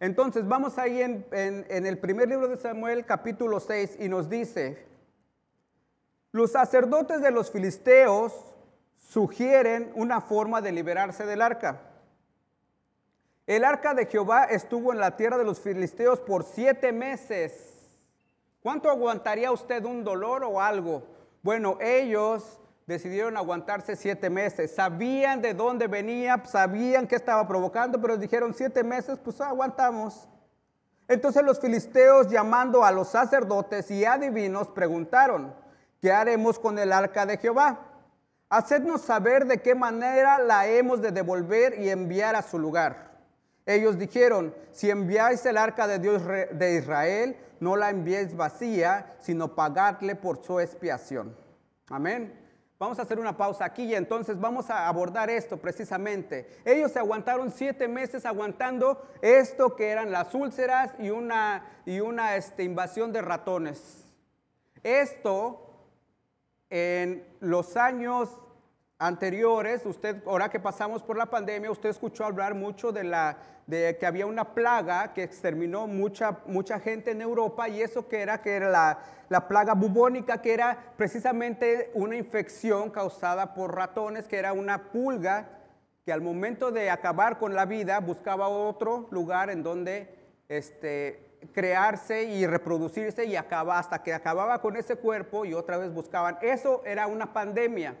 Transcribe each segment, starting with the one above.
Entonces vamos ahí en, el primer libro de Samuel capítulo 6 y nos dice, los sacerdotes de los filisteos sugieren una forma de liberarse del arca. El arca de Jehová estuvo en la tierra de los filisteos por siete meses. ¿Cuánto aguantaría usted un dolor o algo? Bueno, ellos decidieron aguantarse siete meses. Sabían de dónde venía, sabían qué estaba provocando, pero dijeron siete meses, pues aguantamos. Entonces los filisteos llamando a los sacerdotes y adivinos preguntaron, ¿qué haremos con el arca de Jehová? Hacednos saber de qué manera la hemos de devolver y enviar a su lugar. Ellos dijeron, si enviáis el arca de Dios de Israel, no la enviéis vacía, sino pagadle por su expiación. Amén. Vamos a hacer una pausa aquí y entonces vamos a abordar esto precisamente. Ellos se aguantaron siete meses aguantando esto que eran las úlceras y una, y una este, invasión de ratones. Esto en los años anteriores, usted, ahora que pasamos por la pandemia, usted escuchó hablar mucho de, la, de que había una plaga que exterminó mucha, mucha gente en Europa y eso que era, que era la, la plaga bubónica, que era precisamente una infección causada por ratones, que era una pulga que al momento de acabar con la vida buscaba otro lugar en donde este, crearse y reproducirse y acaba hasta que acababa con ese cuerpo y otra vez buscaban. Eso era una pandemia.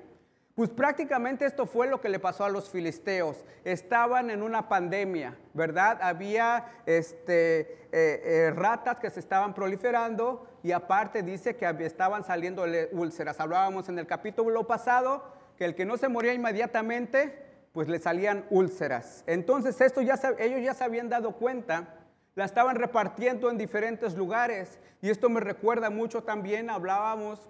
Pues prácticamente esto fue lo que le pasó a los filisteos. Estaban en una pandemia, ¿verdad? Había este, eh, eh, ratas que se estaban proliferando y aparte dice que estaban saliendo úlceras. Hablábamos en el capítulo pasado que el que no se moría inmediatamente, pues le salían úlceras. Entonces esto ya ellos ya se habían dado cuenta, la estaban repartiendo en diferentes lugares y esto me recuerda mucho también, hablábamos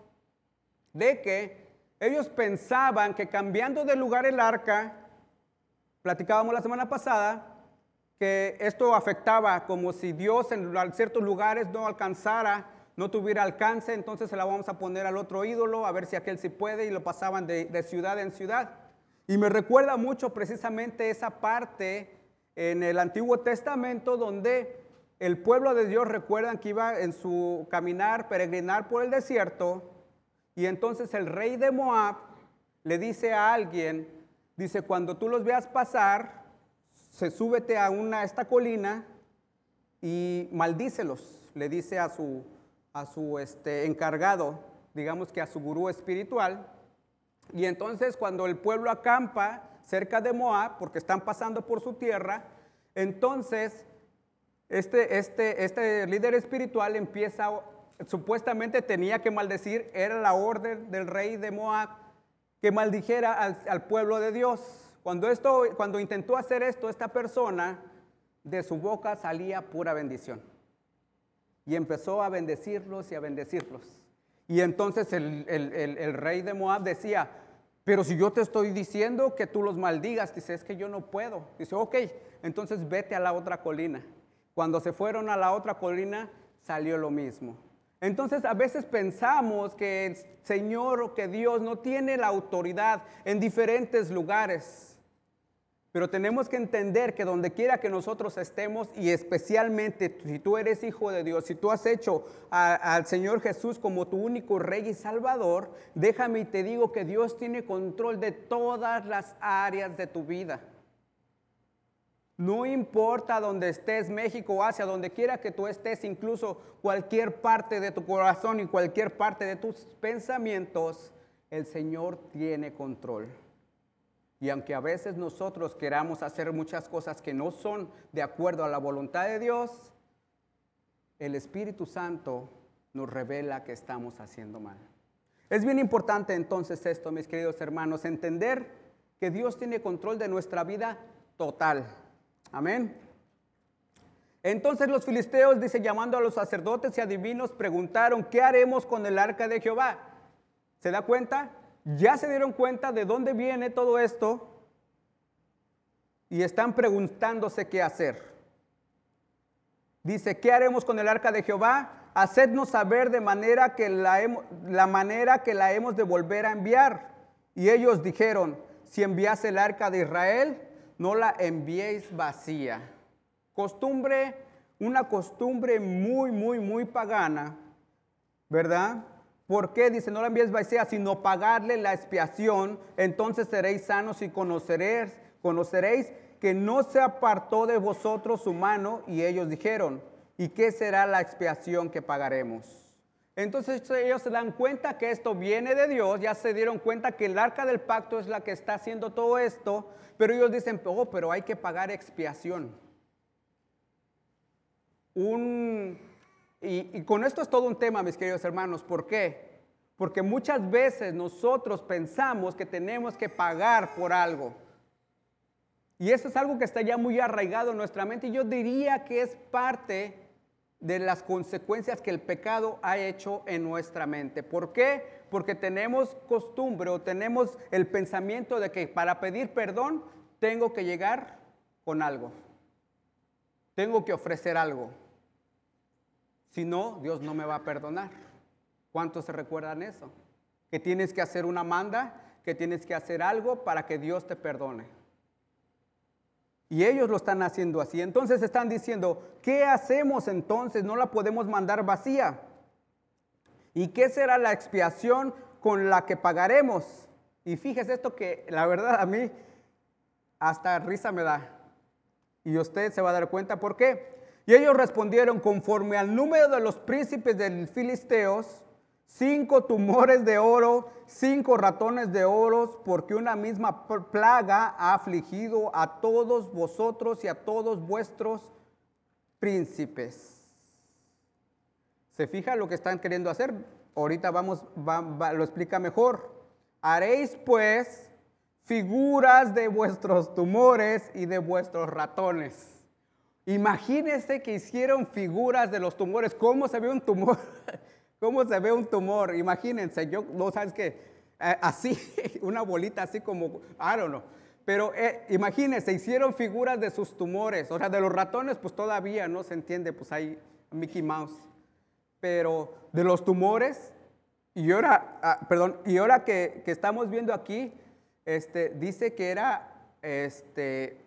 de que ellos pensaban que cambiando de lugar el arca, platicábamos la semana pasada, que esto afectaba como si Dios en ciertos lugares no alcanzara, no tuviera alcance, entonces se la vamos a poner al otro ídolo, a ver si aquel sí puede, y lo pasaban de, ciudad en ciudad. Y me recuerda mucho precisamente esa parte en el Antiguo Testamento donde el pueblo de Dios recuerdan que iba en su caminar, peregrinar por el desierto, y entonces el rey de Moab le dice a alguien, dice, cuando tú los veas pasar, se súbete a una esta colina y maldícelos, le dice a su, a su este, encargado, digamos que a su gurú espiritual. Y entonces cuando el pueblo acampa cerca de Moab, porque están pasando por su tierra, entonces este, este, este líder espiritual empieza a supuestamente tenía que maldecir, era la orden del rey de Moab que maldijera al, pueblo de Dios. Cuando, esto, cuando intentó hacer esto, esta persona, de su boca salía pura bendición. Y empezó a bendecirlos y a bendecirlos. Y entonces el, el, rey de Moab decía, pero si yo te estoy diciendo que tú los maldigas, dice, es que yo no puedo. Dice, ok, entonces vete a la otra colina. Cuando se fueron a la otra colina, salió lo mismo. Entonces a veces pensamos que el Señor o que Dios no tiene la autoridad en diferentes lugares. Pero tenemos que entender que donde quiera que nosotros estemos y especialmente si tú eres hijo de Dios, si tú has hecho al Señor Jesús como tu único rey y salvador, déjame y te digo que Dios tiene control de todas las áreas de tu vida. No importa dónde estés, México, Asia, donde quiera que tú estés, incluso cualquier parte de tu corazón y cualquier parte de tus pensamientos, el Señor tiene control. Y aunque a veces nosotros queramos hacer muchas cosas que no son de acuerdo a la voluntad de Dios, el Espíritu Santo nos revela que estamos haciendo mal. Es bien importante entonces esto, mis queridos hermanos, entender que Dios tiene control de nuestra vida total. Amén. Entonces los filisteos, dice, llamando a los sacerdotes y adivinos, preguntaron, ¿qué haremos con el arca de Jehová? ¿Se da cuenta? Ya se dieron cuenta de dónde viene todo esto y están preguntándose qué hacer. Dice, ¿qué haremos con el arca de Jehová? Hacednos saber de manera que la, la manera que la hemos de volver a enviar. Y ellos dijeron, si enviase el arca de Israel, no la enviéis vacía. Costumbre, una costumbre muy, muy, muy pagana, ¿verdad? ¿Por qué? Dice, no la envíes vacía, sino pagarle la expiación, entonces seréis sanos y conoceréis, conoceréis que no se apartó de vosotros su mano. Y ellos dijeron, ¿y qué será la expiación que pagaremos? Entonces ellos se dan cuenta que esto viene de Dios, ya se dieron cuenta que el arca del pacto es la que está haciendo todo esto, pero ellos dicen, oh, pero hay que pagar expiación. Un, y, y con esto es todo un tema, mis queridos hermanos, ¿por qué? Porque muchas veces nosotros pensamos que tenemos que pagar por algo. Y eso es algo que está ya muy arraigado en nuestra mente y yo diría que es parte de las consecuencias que el pecado ha hecho en nuestra mente. ¿Por qué? Porque tenemos costumbre o tenemos el pensamiento de que para pedir perdón tengo que llegar con algo. Tengo que ofrecer algo. Si no, Dios no me va a perdonar. ¿Cuántos se recuerdan eso? Que tienes que hacer una manda, que tienes que hacer algo para que Dios te perdone. Y ellos lo están haciendo así. Entonces están diciendo, ¿qué hacemos entonces? No la podemos mandar vacía. ¿Y qué será la expiación con la que pagaremos? Y fíjese esto que la verdad a mí hasta risa me da. Y usted se va a dar cuenta por qué. Y ellos respondieron conforme al número de los príncipes del filisteos, cinco tumores de oro, cinco ratones de oro, porque una misma plaga ha afligido a todos vosotros y a todos vuestros príncipes. ¿Se fija lo que están queriendo hacer? Ahorita vamos, lo explica mejor. Haréis pues figuras de vuestros tumores y de vuestros ratones. Imagínense que hicieron figuras de los tumores. ¿Cómo se ve un tumor? ¿Cómo se ve un tumor? Imagínense, yo no sabes que eh, así, una bolita así como, I don't know. Pero eh, imagínense, hicieron figuras de sus tumores. O sea, de los ratones, pues todavía no se entiende, pues hay Mickey Mouse. Pero de los tumores, y ahora, ah, perdón, y ahora que, que, estamos viendo aquí, este, dice que era, este,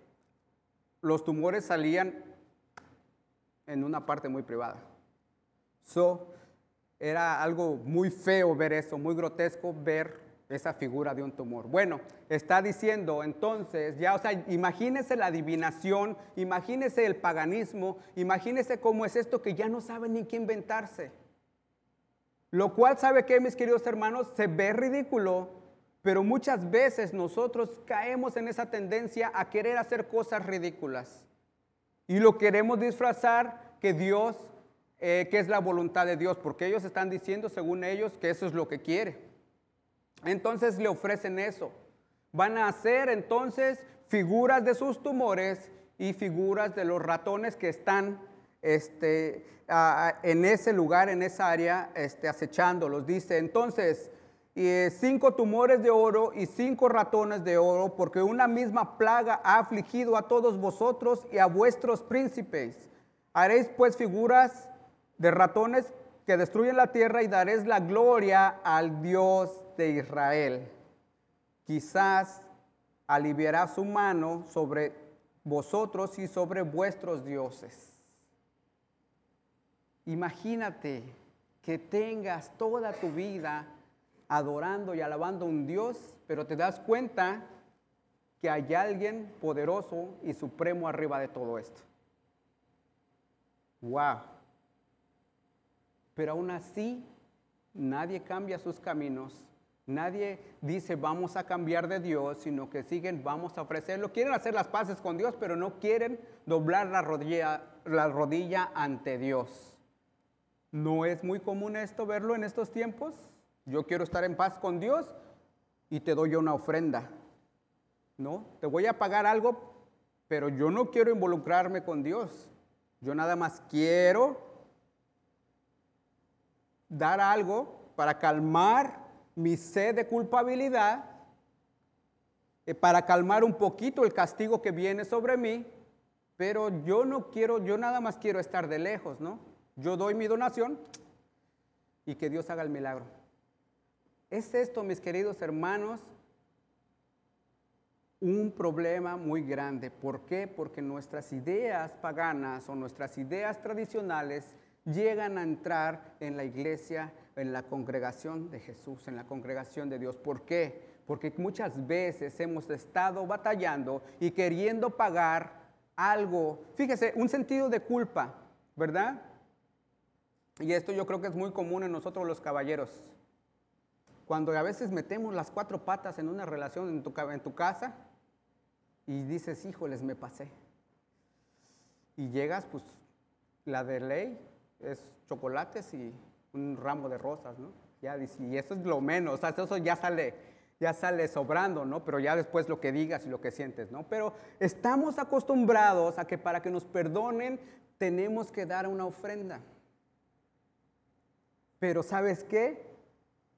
los tumores salían en una parte muy privada. So, era algo muy feo ver eso, muy grotesco ver esa figura de un tumor. Bueno, está diciendo entonces, ya, o sea, imagínese la adivinación, imagínese el paganismo, imagínese cómo es esto que ya no saben ni qué inventarse. Lo cual, ¿sabe que mis queridos hermanos? Se ve ridículo, pero muchas veces nosotros caemos en esa tendencia a querer hacer cosas ridículas. Y lo queremos disfrazar que Dios eh, qué es la voluntad de Dios, porque ellos están diciendo, según ellos, que eso es lo que quiere. Entonces le ofrecen eso. Van a hacer entonces figuras de sus tumores y figuras de los ratones que están este, en ese lugar, en esa área, este, acechándolos. Dice, entonces, cinco tumores de oro y cinco ratones de oro, porque una misma plaga ha afligido a todos vosotros y a vuestros príncipes. Haréis pues figuras de ratones que destruyen la tierra y daréis la gloria al Dios de Israel. Quizás aliviará su mano sobre vosotros y sobre vuestros dioses. Imagínate que tengas toda tu vida adorando y alabando a un Dios, pero te das cuenta que hay alguien poderoso y supremo arriba de todo esto. Wow. Pero aún así, nadie cambia sus caminos. Nadie dice vamos a cambiar de Dios, sino que siguen vamos a ofrecerlo. Quieren hacer las paces con Dios, pero no quieren doblar la rodilla, la rodilla ante Dios. ¿No es muy común esto verlo en estos tiempos? Yo quiero estar en paz con Dios y te doy una ofrenda. ¿No? Te voy a pagar algo, pero yo no quiero involucrarme con Dios. Yo nada más quiero dar algo para calmar mi sed de culpabilidad, eh, para calmar un poquito el castigo que viene sobre mí, pero yo no quiero, yo nada más quiero estar de lejos, ¿no? Yo doy mi donación y que Dios haga el milagro. ¿Es esto, mis queridos hermanos, un problema muy grande. ¿Por qué? Porque nuestras ideas paganas o nuestras ideas tradicionales llegan a entrar en la iglesia, en la congregación de Jesús, en la congregación de Dios. ¿Por qué? Porque muchas veces hemos estado batallando y queriendo pagar algo, fíjese, un sentido de culpa, ¿verdad? Y esto yo creo que es muy común en nosotros los caballeros. Cuando a veces metemos las cuatro patas en una relación en tu, casa, y dices, híjoles, me pasé. Y llegas, pues, la de ley es chocolates y un ramo de rosas, ¿no? Ya, y eso es lo menos, o sea, eso ya sale, ya sale sobrando, ¿no? Pero ya después lo que digas y lo que sientes, ¿no? Pero estamos acostumbrados a que para que nos perdonen tenemos que dar una ofrenda. Pero ¿sabes qué?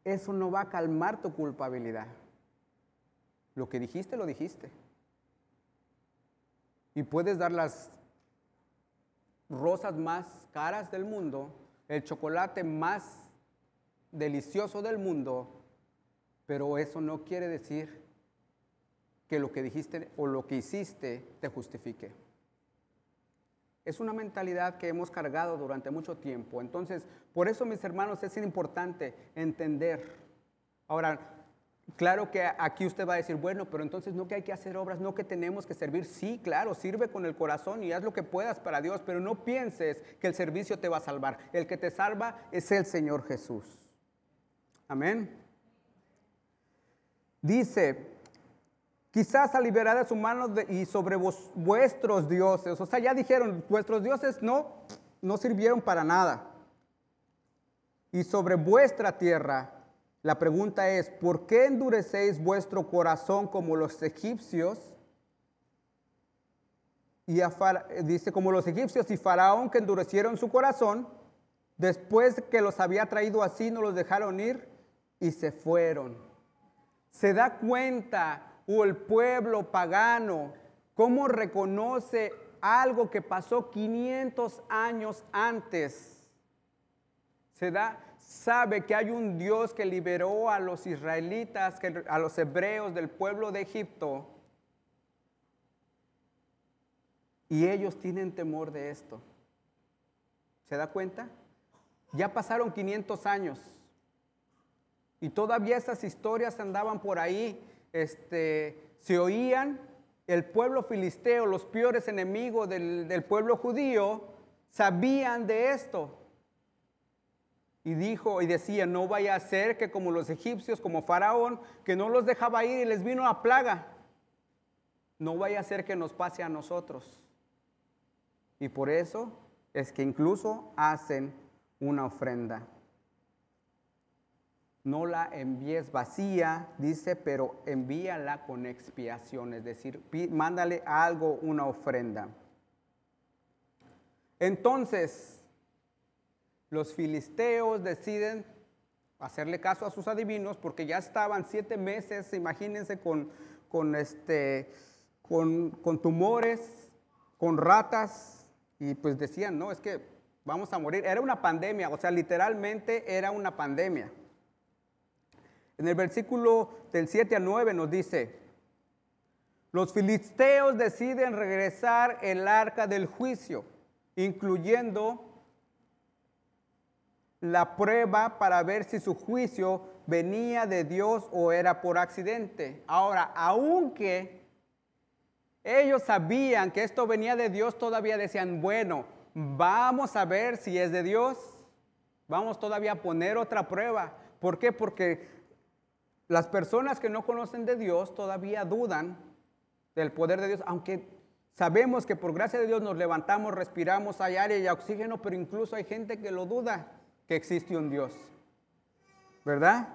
Eso no va a calmar tu culpabilidad. Lo que dijiste, lo dijiste y puedes dar las rosas más caras del mundo, el chocolate más delicioso del mundo, pero eso no quiere decir que lo que dijiste o lo que hiciste te justifique. Es una mentalidad que hemos cargado durante mucho tiempo. Entonces, por eso, mis hermanos, es importante entender. Ahora, Claro que aquí usted va a decir, bueno, pero entonces no que hay que hacer obras, no que tenemos que servir. Sí, claro, sirve con el corazón y haz lo que puedas para Dios, pero no pienses que el servicio te va a salvar. El que te salva es el Señor Jesús. Amén. Dice, quizás a liberar a su mano y sobre vuestros dioses. O sea, ya dijeron, vuestros dioses no, no sirvieron para nada. Y sobre vuestra tierra la pregunta es, ¿por qué endurecéis vuestro corazón como los egipcios? Y dice, como los egipcios y Faraón que endurecieron su corazón, después que los había traído así, no los dejaron ir y se fueron. Se da cuenta, o el pueblo pagano, cómo reconoce algo que pasó 500 años antes. Se da, sabe que hay un Dios que liberó a los israelitas, a los hebreos del pueblo de Egipto. Y ellos tienen temor de esto. ¿Se da cuenta? Ya pasaron 500 años. Y todavía esas historias andaban por ahí, este, se oían. El pueblo filisteo, los peores enemigos del, del pueblo judío, sabían de esto. Y dijo y decía, no vaya a ser que como los egipcios, como Faraón, que no los dejaba ir y les vino la plaga, no vaya a ser que nos pase a nosotros. Y por eso es que incluso hacen una ofrenda. No la envíes vacía, dice, pero envíala con expiación, es decir, mándale algo, una ofrenda. Entonces, los filisteos deciden hacerle caso a sus adivinos porque ya estaban siete meses, imagínense, con, con, este, con, con tumores, con ratas, y pues decían, no, es que vamos a morir. Era una pandemia, o sea, literalmente era una pandemia. En el versículo del 7 al 9 nos dice, los filisteos deciden regresar el arca del juicio, incluyendo la prueba para ver si su juicio venía de Dios o era por accidente. Ahora, aunque ellos sabían que esto venía de Dios, todavía decían, bueno, vamos a ver si es de Dios. Vamos todavía a poner otra prueba. ¿Por qué? Porque las personas que no conocen de Dios todavía dudan del poder de Dios, aunque sabemos que por gracia de Dios nos levantamos, respiramos, hay aire y oxígeno, pero incluso hay gente que lo duda que existe un Dios. ¿Verdad?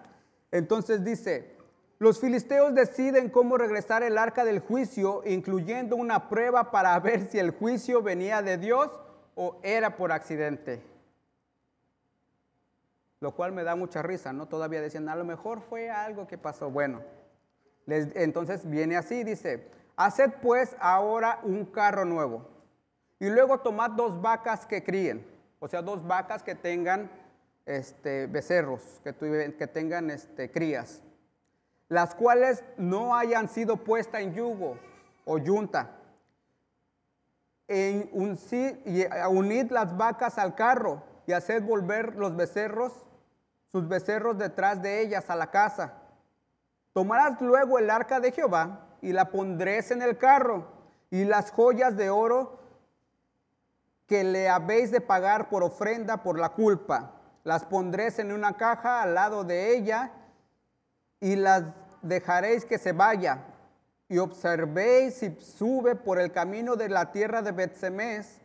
Entonces dice, los filisteos deciden cómo regresar el arca del juicio, incluyendo una prueba para ver si el juicio venía de Dios o era por accidente. Lo cual me da mucha risa, ¿no? Todavía decían, a lo mejor fue algo que pasó. Bueno, entonces viene así, dice, haced pues ahora un carro nuevo y luego tomad dos vacas que críen, o sea, dos vacas que tengan este, becerros, que, tengan este, crías. las cuales no hayan sido puestas en yugo o yunta. En un, unid las vacas al carro y haced volver los becerros, sus becerros detrás de ellas a la casa. Tomarás luego el arca de Jehová y la pondréis en el carro y las joyas de oro que le habéis de pagar por ofrenda por la culpa. Las pondréis en una caja al lado de ella y las dejaréis que se vaya. Y observéis si sube por el camino de la tierra de Betsemes.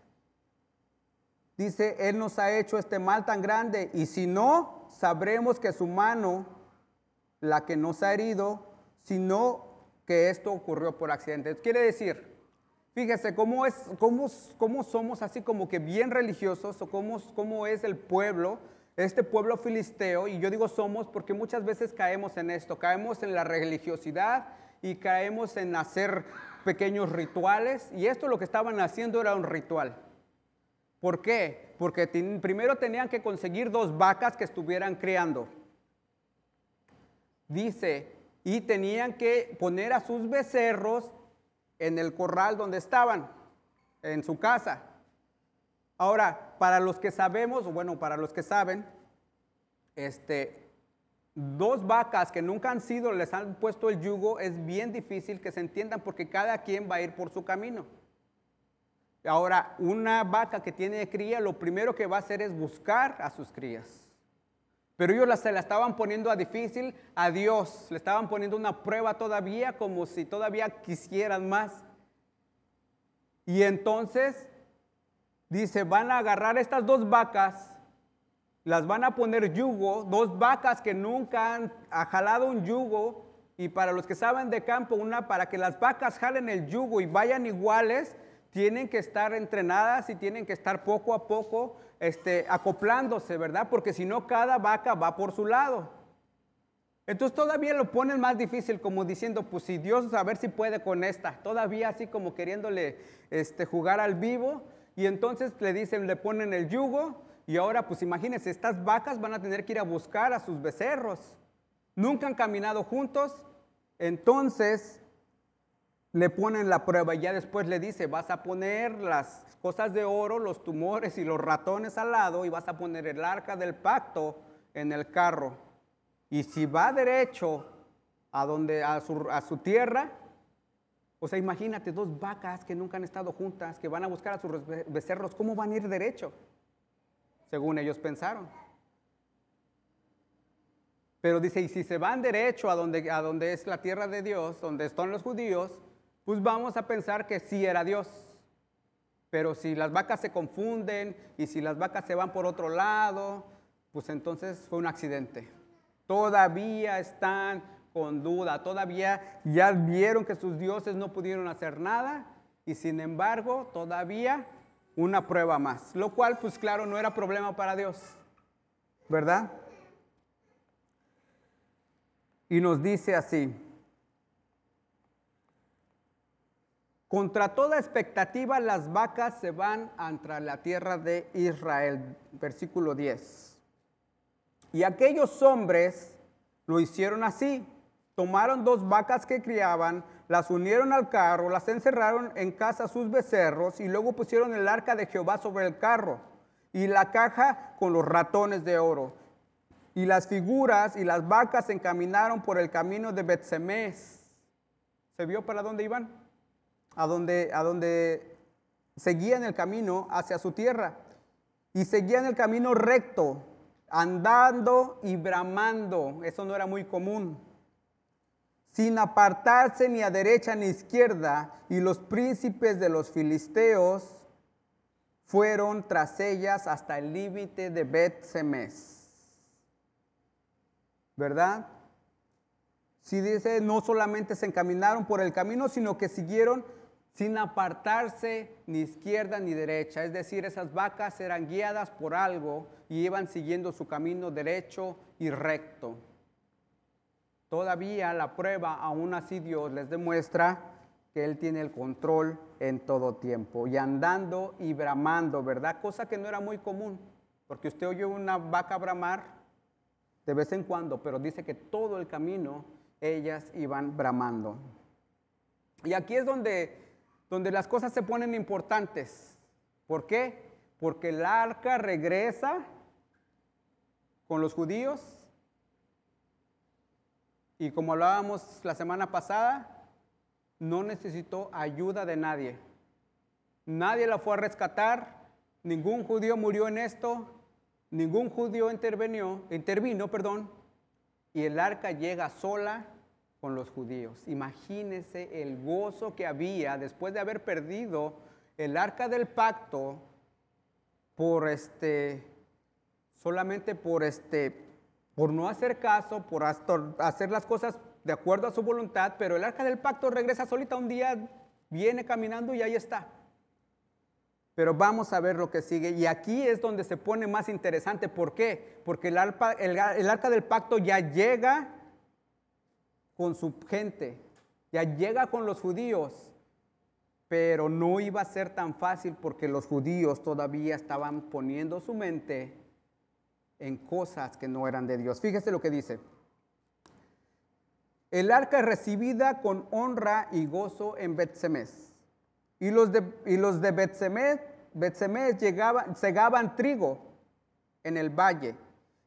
Dice, Él nos ha hecho este mal tan grande. Y si no, sabremos que su mano, la que nos ha herido, sino que esto ocurrió por accidente. Quiere decir, Fíjese cómo, es, cómo, cómo somos así como que bien religiosos o cómo, cómo es el pueblo, este pueblo filisteo. Y yo digo somos porque muchas veces caemos en esto, caemos en la religiosidad y caemos en hacer pequeños rituales. Y esto lo que estaban haciendo era un ritual. ¿Por qué? Porque primero tenían que conseguir dos vacas que estuvieran criando. Dice, y tenían que poner a sus becerros en el corral donde estaban, en su casa. Ahora, para los que sabemos, bueno, para los que saben, este, dos vacas que nunca han sido, les han puesto el yugo, es bien difícil que se entiendan porque cada quien va a ir por su camino. Ahora, una vaca que tiene cría, lo primero que va a hacer es buscar a sus crías. Pero ellos se la estaban poniendo difícil a Dios, le estaban poniendo una prueba todavía como si todavía quisieran más. Y entonces dice, van a agarrar estas dos vacas, las van a poner yugo, dos vacas que nunca han jalado un yugo. Y para los que saben de campo, una para que las vacas jalen el yugo y vayan iguales, tienen que estar entrenadas y tienen que estar poco a poco este, acoplándose, ¿verdad? Porque si no, cada vaca va por su lado. Entonces todavía lo ponen más difícil, como diciendo, pues si Dios a ver si puede con esta, todavía así como queriéndole este, jugar al vivo, y entonces le dicen, le ponen el yugo, y ahora pues imagínense, estas vacas van a tener que ir a buscar a sus becerros. Nunca han caminado juntos, entonces le ponen la prueba y ya después le dice, vas a poner las cosas de oro, los tumores y los ratones al lado y vas a poner el arca del pacto en el carro. Y si va derecho a, donde, a, su, a su tierra, o sea, imagínate dos vacas que nunca han estado juntas, que van a buscar a sus becerros, ¿cómo van a ir derecho? Según ellos pensaron. Pero dice, y si se van derecho a donde, a donde es la tierra de Dios, donde están los judíos, pues vamos a pensar que sí era Dios. Pero si las vacas se confunden y si las vacas se van por otro lado, pues entonces fue un accidente. Todavía están con duda, todavía ya vieron que sus dioses no pudieron hacer nada y sin embargo todavía una prueba más, lo cual pues claro no era problema para Dios, ¿verdad? Y nos dice así, Contra toda expectativa las vacas se van ante la tierra de Israel. Versículo 10. Y aquellos hombres lo hicieron así. Tomaron dos vacas que criaban, las unieron al carro, las encerraron en casa sus becerros y luego pusieron el arca de Jehová sobre el carro y la caja con los ratones de oro. Y las figuras y las vacas se encaminaron por el camino de Betsemes. ¿Se vio para dónde iban? a donde, a donde seguían el camino hacia su tierra. Y seguían el camino recto, andando y bramando. Eso no era muy común. Sin apartarse ni a derecha ni a izquierda. Y los príncipes de los filisteos fueron tras ellas hasta el límite de Bet Semes. ¿Verdad? Si dice, no solamente se encaminaron por el camino, sino que siguieron sin apartarse ni izquierda ni derecha. Es decir, esas vacas eran guiadas por algo y iban siguiendo su camino derecho y recto. Todavía la prueba, aún así Dios les demuestra que Él tiene el control en todo tiempo y andando y bramando, ¿verdad? Cosa que no era muy común, porque usted oye una vaca bramar de vez en cuando, pero dice que todo el camino ellas iban bramando. Y aquí es donde, donde las cosas se ponen importantes. ¿Por qué? Porque el arca regresa con los judíos. Y como hablábamos la semana pasada, no necesitó ayuda de nadie. Nadie la fue a rescatar, ningún judío murió en esto, ningún judío intervino, intervino, perdón, y el arca llega sola con los judíos. Imagínense el gozo que había después de haber perdido el arca del pacto por este solamente por este por no hacer caso, por hacer las cosas de acuerdo a su voluntad, pero el arca del pacto regresa solita un día, viene caminando y ahí está. Pero vamos a ver lo que sigue. Y aquí es donde se pone más interesante. ¿Por qué? Porque el, el arca del pacto ya llega con su gente, ya llega con los judíos. Pero no iba a ser tan fácil porque los judíos todavía estaban poniendo su mente en cosas que no eran de Dios. Fíjese lo que dice. El arca recibida con honra y gozo en Betsemes. Y los de, y los de Betsemes, llegaban, segaban trigo en el valle.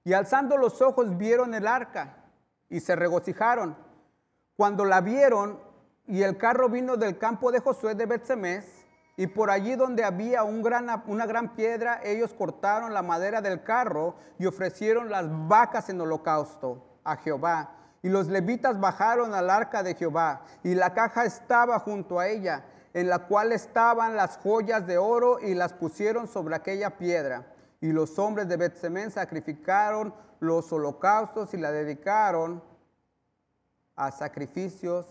Y alzando los ojos vieron el arca y se regocijaron. Cuando la vieron y el carro vino del campo de Josué de Betsemes, y por allí donde había una gran piedra, ellos cortaron la madera del carro y ofrecieron las vacas en holocausto a Jehová. Y los levitas bajaron al arca de Jehová, y la caja estaba junto a ella, en la cual estaban las joyas de oro, y las pusieron sobre aquella piedra. Y los hombres de Betsemén sacrificaron los holocaustos y la dedicaron a sacrificios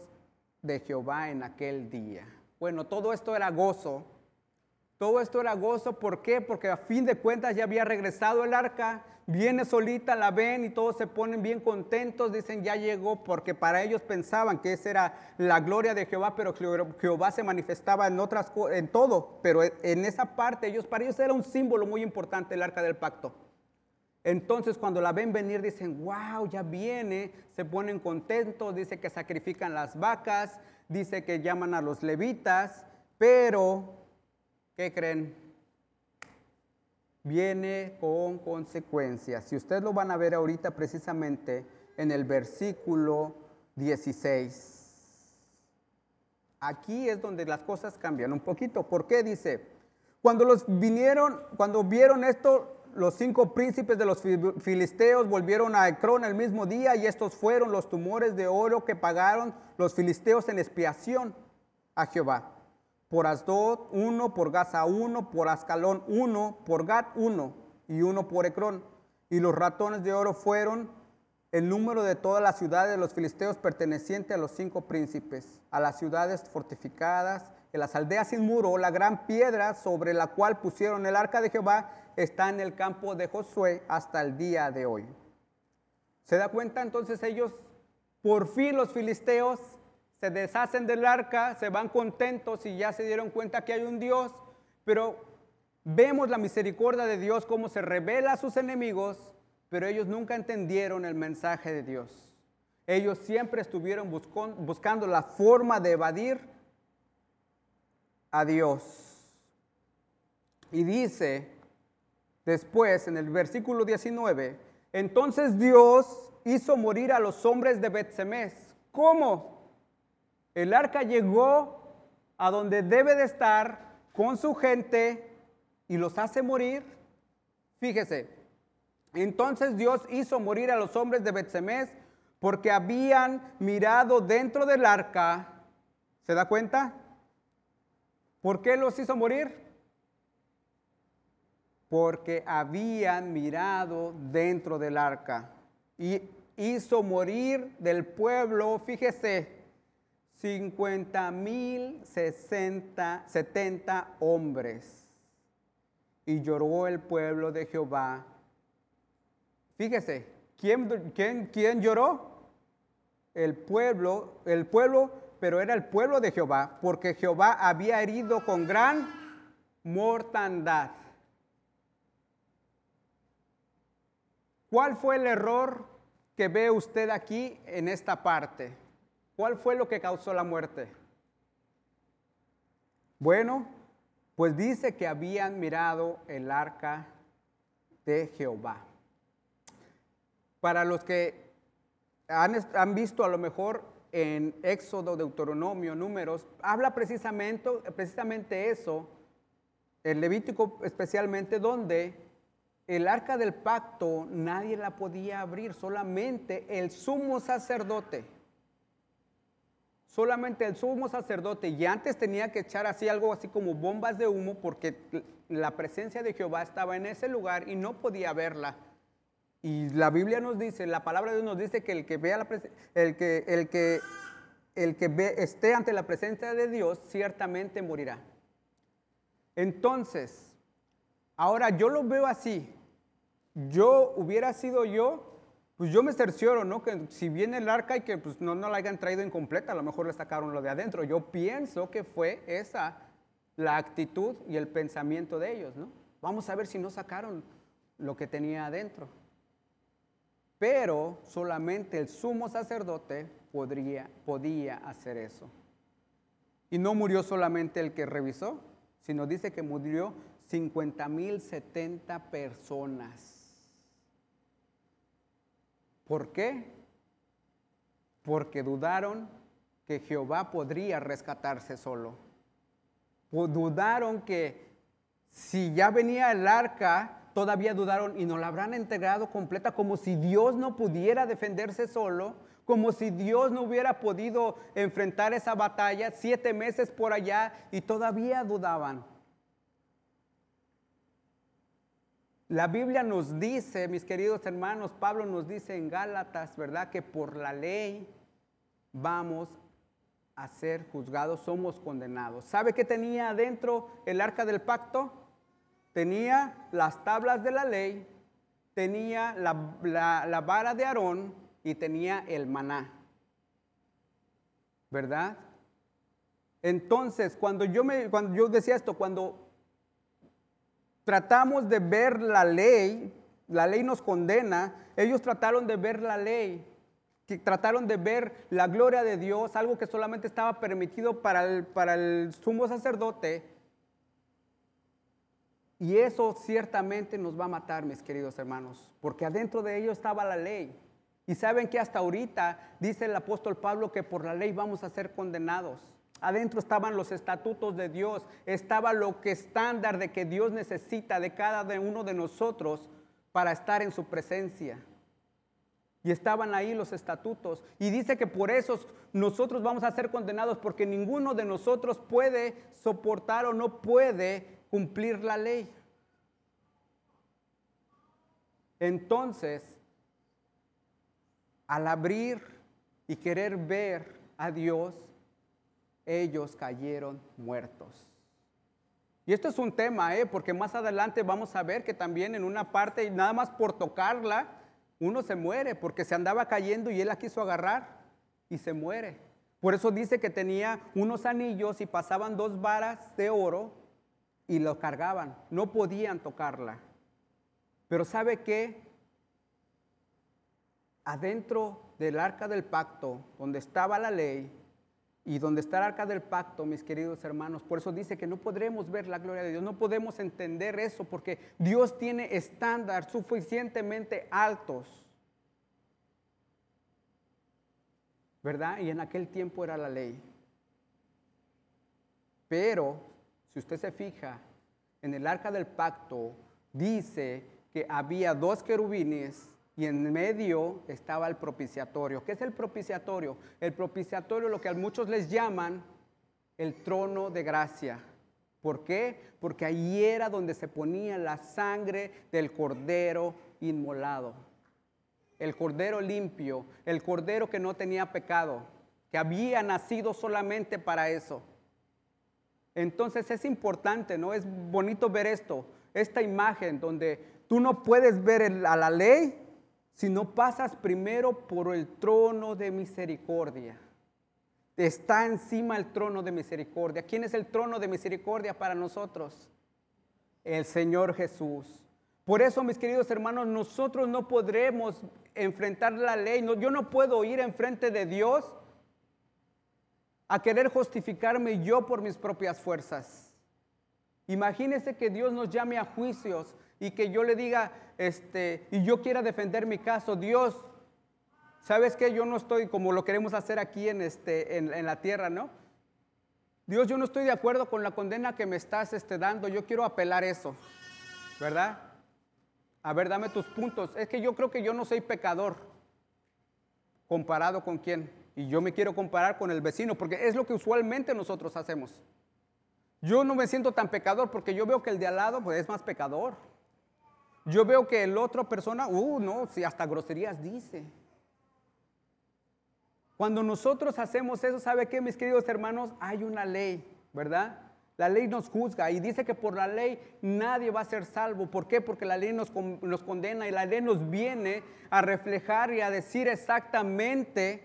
de Jehová en aquel día. Bueno, todo esto era gozo. Todo esto era gozo, ¿por qué? Porque a fin de cuentas ya había regresado el arca, viene solita, la ven y todos se ponen bien contentos, dicen ya llegó, porque para ellos pensaban que esa era la gloria de Jehová, pero Jehová se manifestaba en otras en todo, pero en esa parte ellos para ellos era un símbolo muy importante el arca del pacto. Entonces cuando la ven venir dicen, wow, ya viene, se ponen contentos, dice que sacrifican las vacas, dice que llaman a los levitas, pero, ¿qué creen? Viene con consecuencias. Si ustedes lo van a ver ahorita precisamente en el versículo 16. Aquí es donde las cosas cambian un poquito. ¿Por qué dice? Cuando los vinieron, cuando vieron esto, los cinco príncipes de los filisteos volvieron a Ecrón el mismo día y estos fueron los tumores de oro que pagaron los filisteos en expiación a Jehová. Por Asdod uno, por Gaza uno, por Ascalón uno, por Gat uno y uno por Ecrón. Y los ratones de oro fueron el número de todas las ciudades de los filisteos perteneciente a los cinco príncipes, a las ciudades fortificadas, en las aldeas sin muro, la gran piedra sobre la cual pusieron el arca de Jehová está en el campo de Josué hasta el día de hoy. ¿Se da cuenta entonces ellos, por fin los filisteos, se deshacen del arca, se van contentos y ya se dieron cuenta que hay un Dios, pero vemos la misericordia de Dios como se revela a sus enemigos, pero ellos nunca entendieron el mensaje de Dios. Ellos siempre estuvieron buscando la forma de evadir a Dios. Y dice Después, en el versículo 19, entonces Dios hizo morir a los hombres de Betsemes. ¿Cómo? El arca llegó a donde debe de estar con su gente y los hace morir. Fíjese, entonces Dios hizo morir a los hombres de Betsemes porque habían mirado dentro del arca. ¿Se da cuenta? ¿Por qué los hizo morir? Porque habían mirado dentro del arca y hizo morir del pueblo, fíjese, 50 mil 70 hombres. Y lloró el pueblo de Jehová. Fíjese, ¿quién, quién, quién lloró? El pueblo, el pueblo, pero era el pueblo de Jehová, porque Jehová había herido con gran mortandad ¿Cuál fue el error que ve usted aquí en esta parte? ¿Cuál fue lo que causó la muerte? Bueno, pues dice que habían mirado el arca de Jehová. Para los que han, visto a lo mejor en Éxodo, Deuteronomio, Números, habla precisamente, precisamente eso, el Levítico especialmente, donde el arca del pacto nadie la podía abrir, solamente el sumo sacerdote solamente el sumo sacerdote y antes tenía que echar así algo así como bombas de humo porque la presencia de Jehová estaba en ese lugar y no podía verla. Y la Biblia nos dice, la palabra de Dios nos dice que el que vea la el que el que el que ve, esté ante la presencia de Dios ciertamente morirá. Entonces, ahora yo lo veo así. Yo hubiera sido yo, pues yo me cercioro, ¿no? Que si viene el arca y que pues no, no la hayan traído incompleta, a lo mejor le sacaron lo de adentro. Yo pienso que fue esa la actitud y el pensamiento de ellos, ¿no? Vamos a ver si no sacaron lo que tenía adentro. Pero solamente el sumo sacerdote podría, podía hacer eso. Y no murió solamente el que revisó, sino dice que murió 50 mil 70 personas. ¿Por qué? Porque dudaron que Jehová podría rescatarse solo. Dudaron que si ya venía el arca, todavía dudaron y no la habrán entregado completa, como si Dios no pudiera defenderse solo, como si Dios no hubiera podido enfrentar esa batalla siete meses por allá y todavía dudaban. La Biblia nos dice, mis queridos hermanos, Pablo nos dice en Gálatas, ¿verdad? Que por la ley vamos a ser juzgados, somos condenados. ¿Sabe qué tenía adentro el arca del pacto? Tenía las tablas de la ley, tenía la, vara de Aarón y tenía el maná. ¿Verdad? Entonces, cuando yo, me, cuando yo decía esto, cuando tratamos de ver la ley, la ley nos condena, ellos trataron de ver la ley, trataron de ver la gloria de Dios, algo que solamente estaba permitido para el, para el sumo sacerdote. Y eso ciertamente nos va a matar, mis queridos hermanos, porque adentro de ellos estaba la ley. Y saben que hasta ahorita dice el apóstol Pablo que por la ley vamos a ser condenados. Adentro estaban los estatutos de Dios, estaba lo que estándar de que Dios necesita de cada uno de nosotros para estar en su presencia. Y estaban ahí los estatutos. Y dice que por eso nosotros vamos a ser condenados porque ninguno de nosotros puede soportar o no puede cumplir la ley. Entonces, al abrir y querer ver a Dios, ellos cayeron muertos. Y esto es un tema, ¿eh? porque más adelante vamos a ver que también en una parte, nada más por tocarla, uno se muere, porque se andaba cayendo y él la quiso agarrar y se muere. Por eso dice que tenía unos anillos y pasaban dos varas de oro y lo cargaban. No podían tocarla. Pero ¿sabe qué? Adentro del arca del pacto, donde estaba la ley, y donde está el arca del pacto, mis queridos hermanos, por eso dice que no podremos ver la gloria de Dios, no podemos entender eso, porque Dios tiene estándares suficientemente altos. ¿Verdad? Y en aquel tiempo era la ley. Pero, si usted se fija, en el arca del pacto dice que había dos querubines y en medio estaba el propiciatorio. ¿Qué es el propiciatorio? El propiciatorio, lo que a muchos les llaman el trono de gracia. ¿Por qué? Porque ahí era donde se ponía la sangre del cordero inmolado. El cordero limpio, el cordero que no tenía pecado, que había nacido solamente para eso. Entonces es importante, ¿no? Es bonito ver esto, esta imagen donde tú no puedes ver a la ley si no pasas primero por el trono de misericordia. Está encima el trono de misericordia. ¿Quién es el trono de misericordia para nosotros? El Señor Jesús. Por eso, mis queridos hermanos, nosotros no podremos enfrentar la ley. yo no puedo ir enfrente de Dios a querer justificarme yo por mis propias fuerzas. Imagínese que Dios nos llame a juicios y que yo le diga, este, y yo quiera defender mi caso, Dios, ¿sabes que Yo no estoy como lo queremos hacer aquí en, este, en, la tierra, ¿no? Dios, yo no estoy de acuerdo con la condena que me estás este, dando, yo quiero apelar eso, ¿verdad? A ver, dame tus puntos. Es que yo creo que yo no soy pecador. ¿Comparado con quién? Y yo me quiero comparar con el vecino, porque es lo que usualmente nosotros hacemos. Yo no me siento tan pecador porque yo veo que el de al lado pues, es más pecador. Yo veo que el otro persona, uh, no, si hasta groserías dice. Cuando nosotros hacemos eso, ¿sabe qué, mis queridos hermanos? Hay una ley, ¿verdad? La ley nos juzga y dice que por la ley nadie va a ser salvo. ¿Por qué? Porque la ley nos, nos condena y la ley nos viene a reflejar y a decir exactamente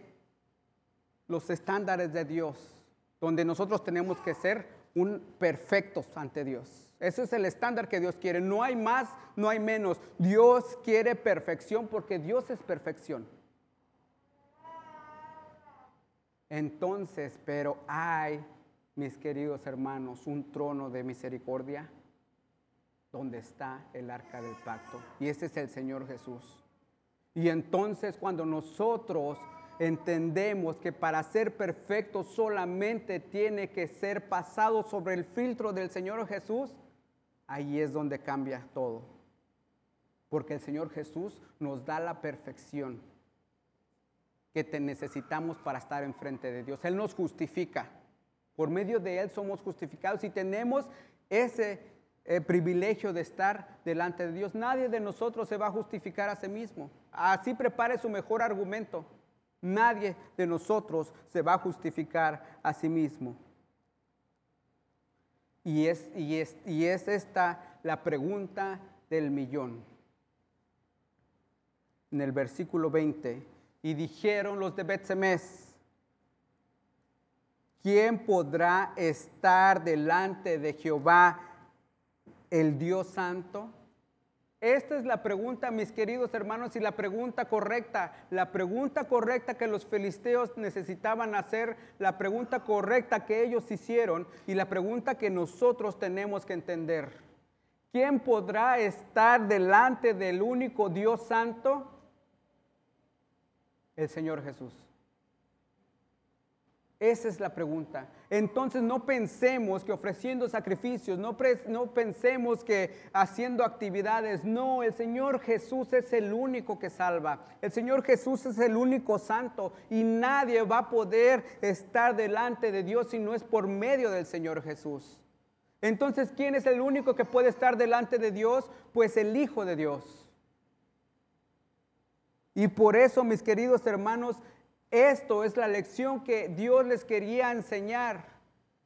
los estándares de Dios, donde nosotros tenemos que ser un perfectos ante Dios. Ese es el estándar que Dios quiere. No hay más, no hay menos. Dios quiere perfección porque Dios es perfección. Entonces, pero hay, mis queridos hermanos, un trono de misericordia donde está el arca del pacto. Y ese es el Señor Jesús. Y entonces cuando nosotros entendemos que para ser perfecto solamente tiene que ser pasado sobre el filtro del Señor Jesús, ahí es donde cambia todo. Porque el Señor Jesús nos da la perfección que te necesitamos para estar enfrente de Dios. Él nos justifica. Por medio de Él somos justificados y tenemos ese eh, privilegio de estar delante de Dios. Nadie de nosotros se va a justificar a sí mismo. Así prepare su mejor argumento. Nadie de nosotros se va a justificar a sí mismo. Y es, y es, y es esta la pregunta del millón. En el versículo 20, y dijeron los de Betsemes, ¿quién podrá estar delante de Jehová, el Dios Santo? Esta es la pregunta, mis queridos hermanos, y la pregunta correcta, la pregunta correcta que los filisteos necesitaban hacer, la pregunta correcta que ellos hicieron y la pregunta que nosotros tenemos que entender. ¿Quién podrá estar delante del único Dios santo? El Señor Jesús. Esa es la pregunta. Entonces no pensemos que ofreciendo sacrificios, no, no, pensemos que haciendo actividades. No, el Señor Jesús es el único que salva. El Señor Jesús es el único santo y nadie va a poder estar delante de Dios si no es por medio del Señor Jesús. Entonces, ¿quién es el único que puede estar delante de Dios? Pues el Hijo de Dios. Y por eso, mis queridos hermanos, esto es la lección que Dios les quería enseñar.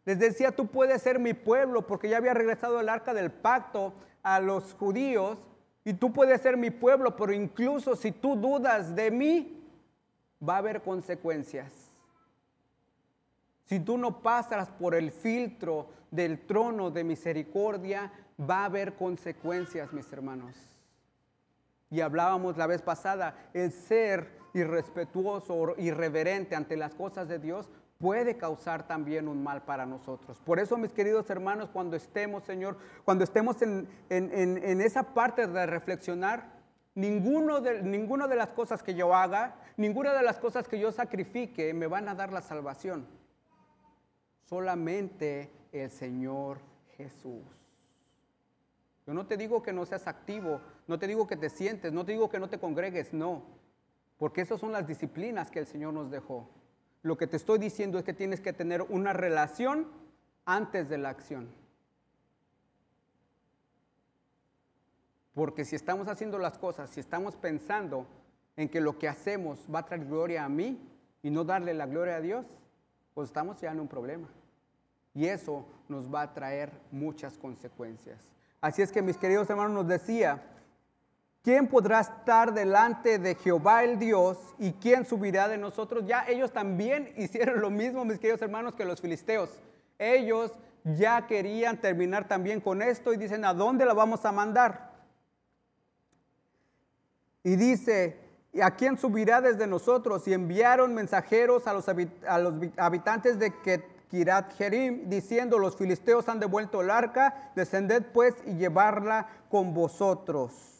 Les decía, tú puedes ser mi pueblo porque ya había regresado el arca del pacto a los judíos y tú puedes ser mi pueblo, pero incluso si tú dudas de mí, va a haber consecuencias. Si tú no pasas por el filtro del trono de misericordia, va a haber consecuencias, mis hermanos. Y hablábamos la vez pasada, el ser irrespetuoso o irreverente ante las cosas de Dios puede causar también un mal para nosotros. Por eso, mis queridos hermanos, cuando estemos, Señor, cuando estemos en, esa parte de reflexionar, ninguno de, ninguna de las cosas que yo haga, ninguna de las cosas que yo sacrifique me van a dar la salvación. Solamente el Señor Jesús. Yo no te digo que no seas activo, no te digo que te sientes, no te digo que no te congregues, no. Porque esas son las disciplinas que el Señor nos dejó. Lo que te estoy diciendo es que tienes que tener una relación antes de la acción. Porque si estamos haciendo las cosas, si estamos pensando en que lo que hacemos va a traer gloria a mí y no darle la gloria a Dios, pues estamos ya en un problema. Y eso nos va a traer muchas consecuencias. Así es que mis queridos hermanos nos decía, ¿Quién podrá estar delante de Jehová el Dios y quién subirá de nosotros? Ya ellos también hicieron lo mismo, mis queridos hermanos, que los filisteos. Ellos ya querían terminar también con esto y dicen, ¿a dónde la vamos a mandar? Y dice, ¿y a quién subirá desde nosotros? Y enviaron mensajeros a los, a los habitantes de Kirat Jerim, diciendo, los filisteos han devuelto el arca, descended pues y llevarla con vosotros.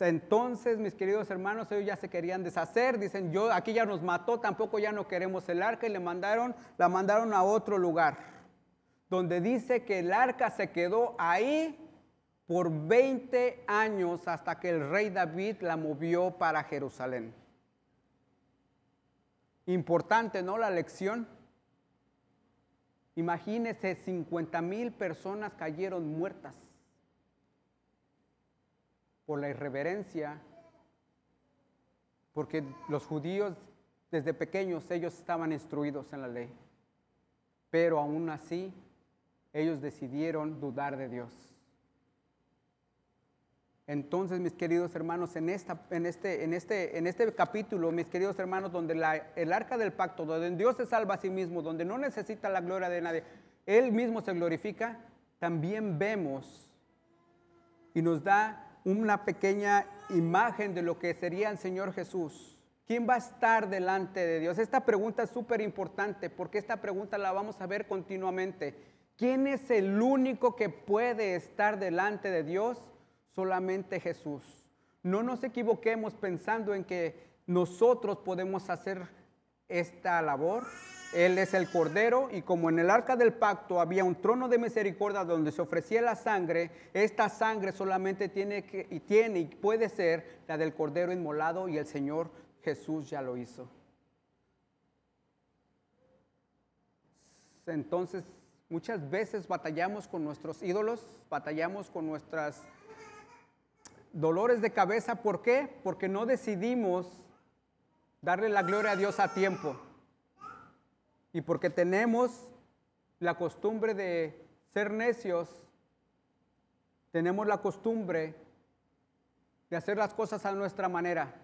Entonces, mis queridos hermanos, ellos ya se querían deshacer, dicen, yo aquí ya nos mató, tampoco ya no queremos el arca y le mandaron, la mandaron a otro lugar, donde dice que el arca se quedó ahí por 20 años hasta que el rey David la movió para Jerusalén. Importante, ¿no? La lección. Imagínense, 50 mil personas cayeron muertas por la irreverencia, porque los judíos desde pequeños ellos estaban instruidos en la ley, pero aún así ellos decidieron dudar de Dios. Entonces, mis queridos hermanos, en, esta, en, este, en, este, en este capítulo, mis queridos hermanos, donde el arca del pacto, donde Dios se salva a sí mismo, donde no necesita la gloria de nadie, Él mismo se glorifica, también vemos y nos da una pequeña imagen de lo que sería el Señor Jesús. ¿Quién va a estar delante de Dios? Esta pregunta es súper importante porque esta pregunta la vamos a ver continuamente. ¿Quién es el único que puede estar delante de Dios? Solamente Jesús. No nos equivoquemos pensando en que nosotros podemos hacer esta labor. Él es el Cordero y como en el arca del pacto había un trono de misericordia donde se ofrecía la sangre, esta sangre solamente tiene que, y tiene y puede ser la del Cordero inmolado y el Señor Jesús ya lo hizo. Entonces, muchas veces batallamos con nuestros ídolos, batallamos con nuestras dolores de cabeza. ¿Por qué? Porque no decidimos darle la gloria a Dios a tiempo. Y porque tenemos la costumbre de ser necios, tenemos la costumbre de hacer las cosas a nuestra manera.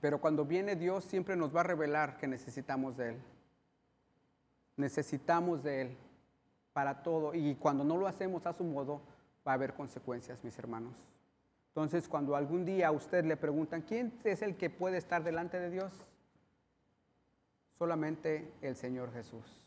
Pero cuando viene Dios siempre nos va a revelar que necesitamos de Él. Necesitamos de Él para todo. Y cuando no lo hacemos a su modo, va a haber consecuencias, mis hermanos. Entonces, cuando algún día a usted le preguntan, ¿quién es el que puede estar delante de Dios? Solamente el Señor Jesús.